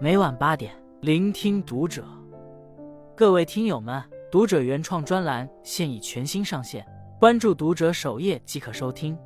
每晚八点，聆听读者。各位听友们，读者原创专栏现已全新上线，关注读者首页即可收听。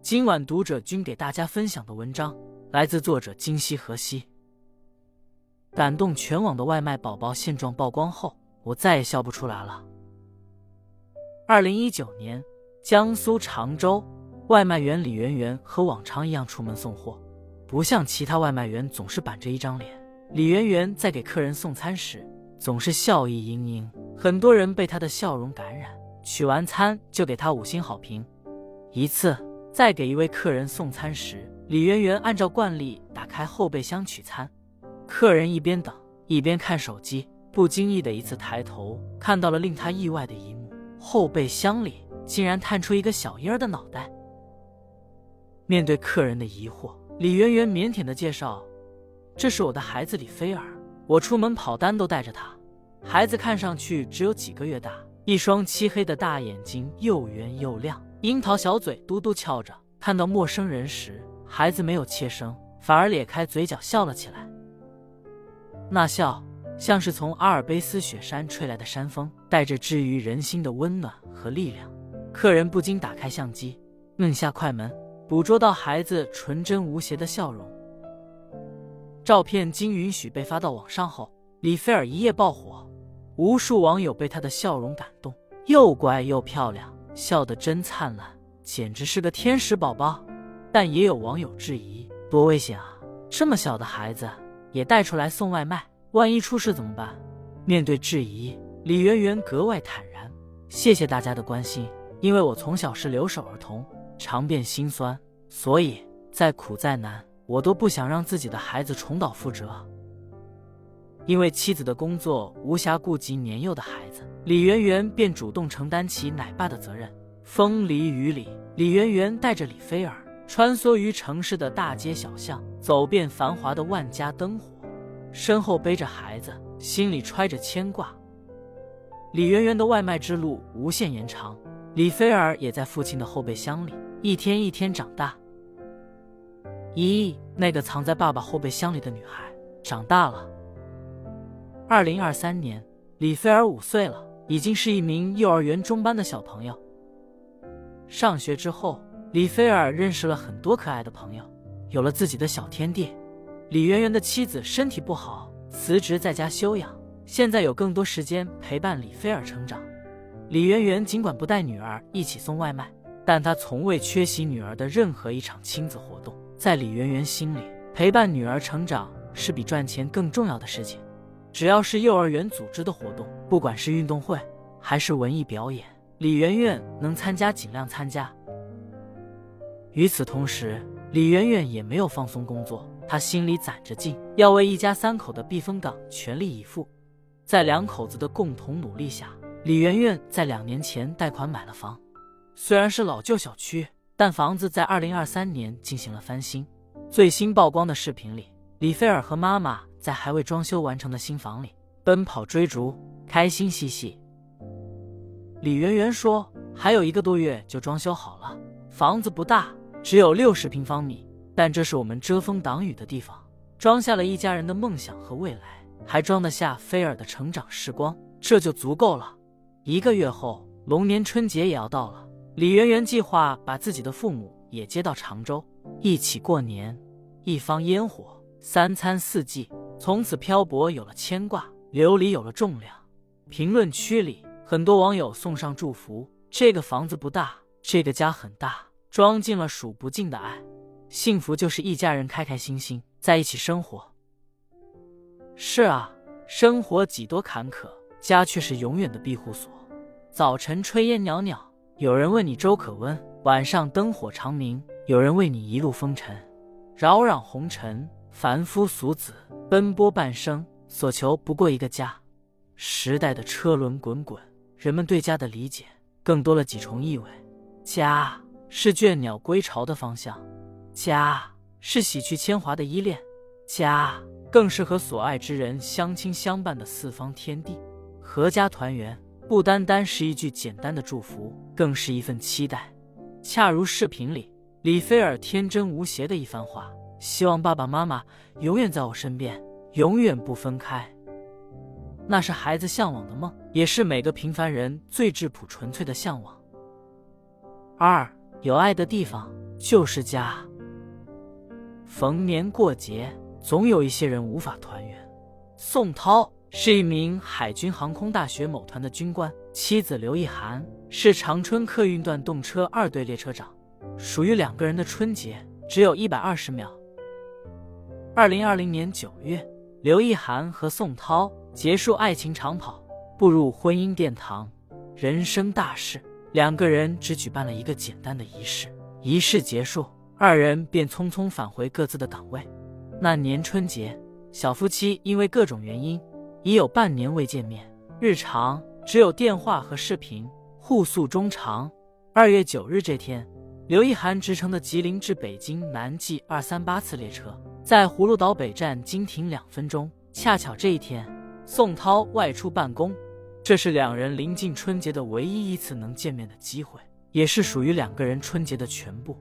今晚读者君给大家分享的文章来自作者今夕何夕。感动全网的外卖宝宝现状曝光后，我再也笑不出来了。二零一九年，江苏常州外卖员李媛媛和往常一样出门送货。不像其他外卖员总是板着一张脸，李媛媛在给客人送餐时总是笑意盈盈，很多人被她的笑容感染，取完餐就给她五星好评。一次在给一位客人送餐时，李媛媛按照惯例打开后备箱取餐，客人一边等一边看手机，不经意的一次抬头看到了令他意外的一幕：后备箱里竟然探出一个小婴儿的脑袋。面对客人的疑惑。李媛媛腼腆的介绍：“这是我的孩子李菲儿，我出门跑单都带着他。孩子看上去只有几个月大，一双漆黑的大眼睛又圆又亮，樱桃小嘴嘟嘟翘着。看到陌生人时，孩子没有怯声，反而咧开嘴角笑了起来。那笑像是从阿尔卑斯雪山吹来的山风，带着治愈人心的温暖和力量。客人不禁打开相机，摁下快门。”捕捉到孩子纯真无邪的笑容。照片经允许被发到网上后，李菲儿一夜爆火，无数网友被她的笑容感动，又乖又漂亮，笑得真灿烂，简直是个天使宝宝。但也有网友质疑：多危险啊！这么小的孩子也带出来送外卖，万一出事怎么办？面对质疑，李媛媛格外坦然：“谢谢大家的关心，因为我从小是留守儿童。”尝遍心酸，所以再苦再难，我都不想让自己的孩子重蹈覆辙。因为妻子的工作无暇顾及年幼的孩子，李媛媛便主动承担起奶爸的责任。风里雨里，李媛媛带着李菲儿穿梭于城市的大街小巷，走遍繁华的万家灯火，身后背着孩子，心里揣着牵挂。李媛媛的外卖之路无限延长，李菲儿也在父亲的后备箱里。一天一天长大。咦，那个藏在爸爸后备箱里的女孩长大了。二零二三年，李菲儿五岁了，已经是一名幼儿园中班的小朋友。上学之后，李菲儿认识了很多可爱的朋友，有了自己的小天地。李媛媛的妻子身体不好，辞职在家休养，现在有更多时间陪伴李菲儿成长。李媛媛尽管不带女儿一起送外卖。但她从未缺席女儿的任何一场亲子活动。在李媛媛心里，陪伴女儿成长是比赚钱更重要的事情。只要是幼儿园组织的活动，不管是运动会还是文艺表演，李媛媛能参加尽量参加。与此同时，李媛媛也没有放松工作，她心里攒着劲，要为一家三口的避风港全力以赴。在两口子的共同努力下，李媛媛在两年前贷款买了房。虽然是老旧小区，但房子在二零二三年进行了翻新。最新曝光的视频里，李菲尔和妈妈在还未装修完成的新房里奔跑追逐，开心嬉戏。李媛媛说：“还有一个多月就装修好了，房子不大，只有六十平方米，但这是我们遮风挡雨的地方，装下了一家人的梦想和未来，还装得下菲尔的成长时光，这就足够了。”一个月后，龙年春节也要到了。李媛媛计划把自己的父母也接到常州，一起过年。一方烟火，三餐四季，从此漂泊有了牵挂，流离有了重量。评论区里，很多网友送上祝福：这个房子不大，这个家很大，装进了数不尽的爱。幸福就是一家人开开心心在一起生活。是啊，生活几多坎坷，家却是永远的庇护所。早晨炊烟袅袅。有人问你粥可温，晚上灯火长明；有人为你一路风尘，扰攘红尘。凡夫俗子奔波半生，所求不过一个家。时代的车轮滚滚，人们对家的理解更多了几重意味。家是倦鸟归巢的方向，家是洗去铅华的依恋，家更是和所爱之人相亲相伴的四方天地。阖家团圆。不单单是一句简单的祝福，更是一份期待。恰如视频里李菲儿天真无邪的一番话：“希望爸爸妈妈永远在我身边，永远不分开。”那是孩子向往的梦，也是每个平凡人最质朴纯粹的向往。二，有爱的地方就是家。逢年过节，总有一些人无法团圆。宋涛是一名海军航空大学某团的军官，妻子刘意涵是长春客运段动车二队列车长，属于两个人的春节只有一百二十秒。二零二零年九月，刘意涵和宋涛结束爱情长跑，步入婚姻殿堂，人生大事。两个人只举办了一个简单的仪式，仪式结束，二人便匆匆返回各自的岗位。那年春节，小夫妻因为各种原因，已有半年未见面，日常只有电话和视频，互诉衷肠。二月九日这天，刘一涵直乘的吉林至北京南 G 二三八次列车，在葫芦岛北站经停两分钟。恰巧这一天，宋涛外出办公。这是两人临近春节的唯一一次能见面的机会，也是属于两个人春节的全部。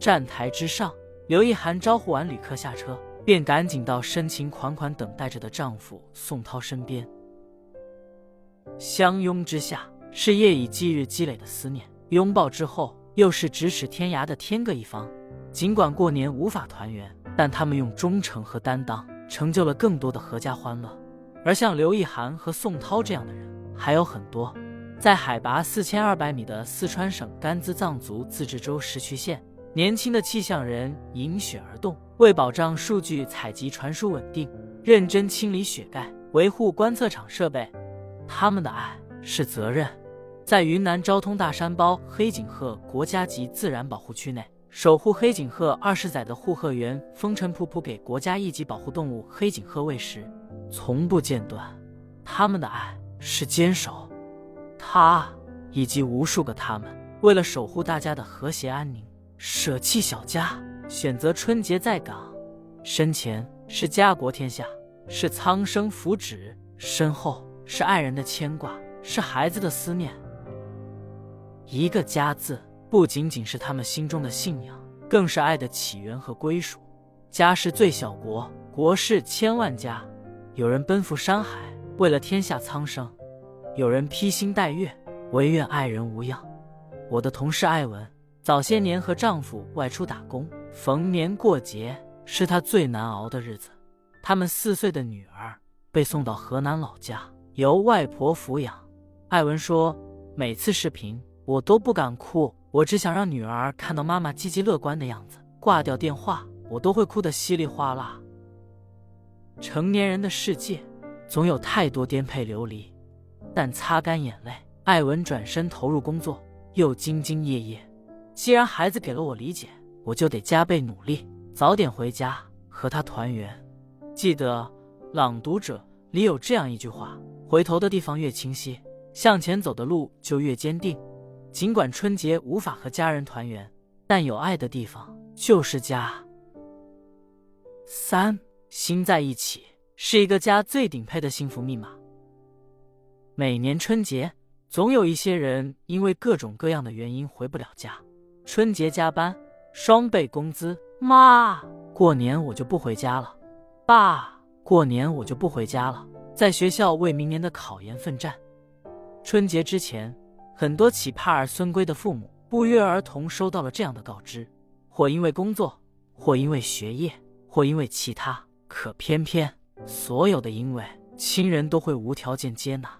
站台之上，刘一涵招呼完旅客下车，便赶紧到深情款款等待着的丈夫宋涛身边。相拥之下，是夜以继日积累的思念；拥抱之后，又是咫尺天涯的天各一方。尽管过年无法团圆，但他们用忠诚和担当，成就了更多的阖家欢乐。而像刘意涵和宋涛这样的人。还有很多，在海拔四千二百米的四川省甘孜藏族自治州石渠县，年轻的气象人迎雪而动，为保障数据采集传输稳定，认真清理雪盖，维护观测场设备。他们的爱是责任，在云南昭通大山包黑颈鹤国家级自然保护区内，守护黑颈鹤二十载的护鹤员风尘仆仆给国家一级保护动物黑颈鹤喂食，从不间断。他们的爱。是坚守，他以及无数个他们，为了守护大家的和谐安宁，舍弃小家，选择春节在岗。身前是家国天下，是苍生福祉；身后是爱人的牵挂，是孩子的思念。一个家字，不仅仅是他们心中的信仰，更是爱的起源和归属。家是最小国，国是千万家。有人奔赴山海。为了天下苍生，有人披星戴月，唯愿爱人无恙。我的同事艾文，早些年和丈夫外出打工，逢年过节是她最难熬的日子。他们四岁的女儿被送到河南老家，由外婆抚养。艾文说：“每次视频我都不敢哭，我只想让女儿看到妈妈积极乐观的样子。挂掉电话，我都会哭得稀里哗啦。”成年人的世界。总有太多颠沛流离，但擦干眼泪，艾文转身投入工作，又兢兢业业。既然孩子给了我理解，我就得加倍努力，早点回家和他团圆。记得《朗读者》里有这样一句话：回头的地方越清晰，向前走的路就越坚定。尽管春节无法和家人团圆，但有爱的地方就是家。三心在一起。是一个家最顶配的幸福密码。每年春节，总有一些人因为各种各样的原因回不了家。春节加班，双倍工资。妈，过年我就不回家了。爸，过年我就不回家了。在学校为明年的考研奋战。春节之前，很多企盼儿孙归的父母不约而同收到了这样的告知：或因为工作，或因为学业，或因为其他。可偏偏。所有的因为亲人都会无条件接纳。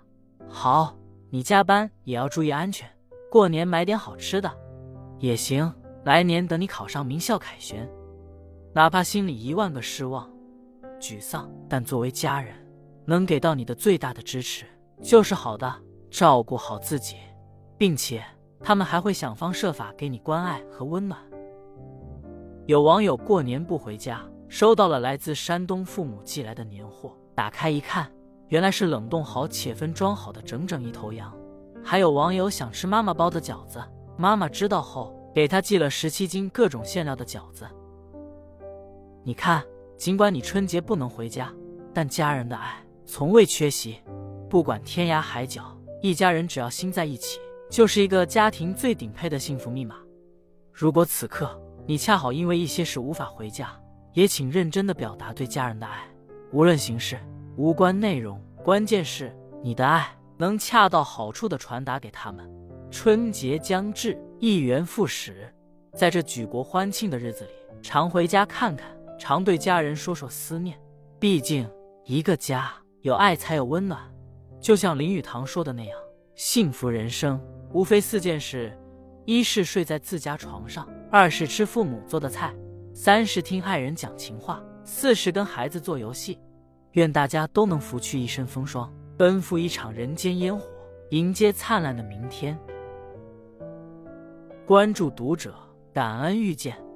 好，你加班也要注意安全。过年买点好吃的也行。来年等你考上名校凯旋，哪怕心里一万个失望、沮丧，但作为家人，能给到你的最大的支持就是好的。照顾好自己，并且他们还会想方设法给你关爱和温暖。有网友过年不回家。收到了来自山东父母寄来的年货，打开一看，原来是冷冻好且分装好的整整一头羊。还有网友想吃妈妈包的饺子，妈妈知道后给他寄了十七斤各种馅料的饺子。你看，尽管你春节不能回家，但家人的爱从未缺席。不管天涯海角，一家人只要心在一起，就是一个家庭最顶配的幸福密码。如果此刻你恰好因为一些事无法回家，也请认真的表达对家人的爱，无论形式，无关内容，关键是你的爱能恰到好处的传达给他们。春节将至，一元复始，在这举国欢庆的日子里，常回家看看，常对家人说说思念。毕竟，一个家有爱才有温暖。就像林语堂说的那样，幸福人生无非四件事：一是睡在自家床上，二是吃父母做的菜，三是听爱人讲情话，四是跟孩子做游戏。愿大家都能拂去一身风霜，奔赴一场人间烟火，迎接灿烂的明天。关注读者，感恩遇见。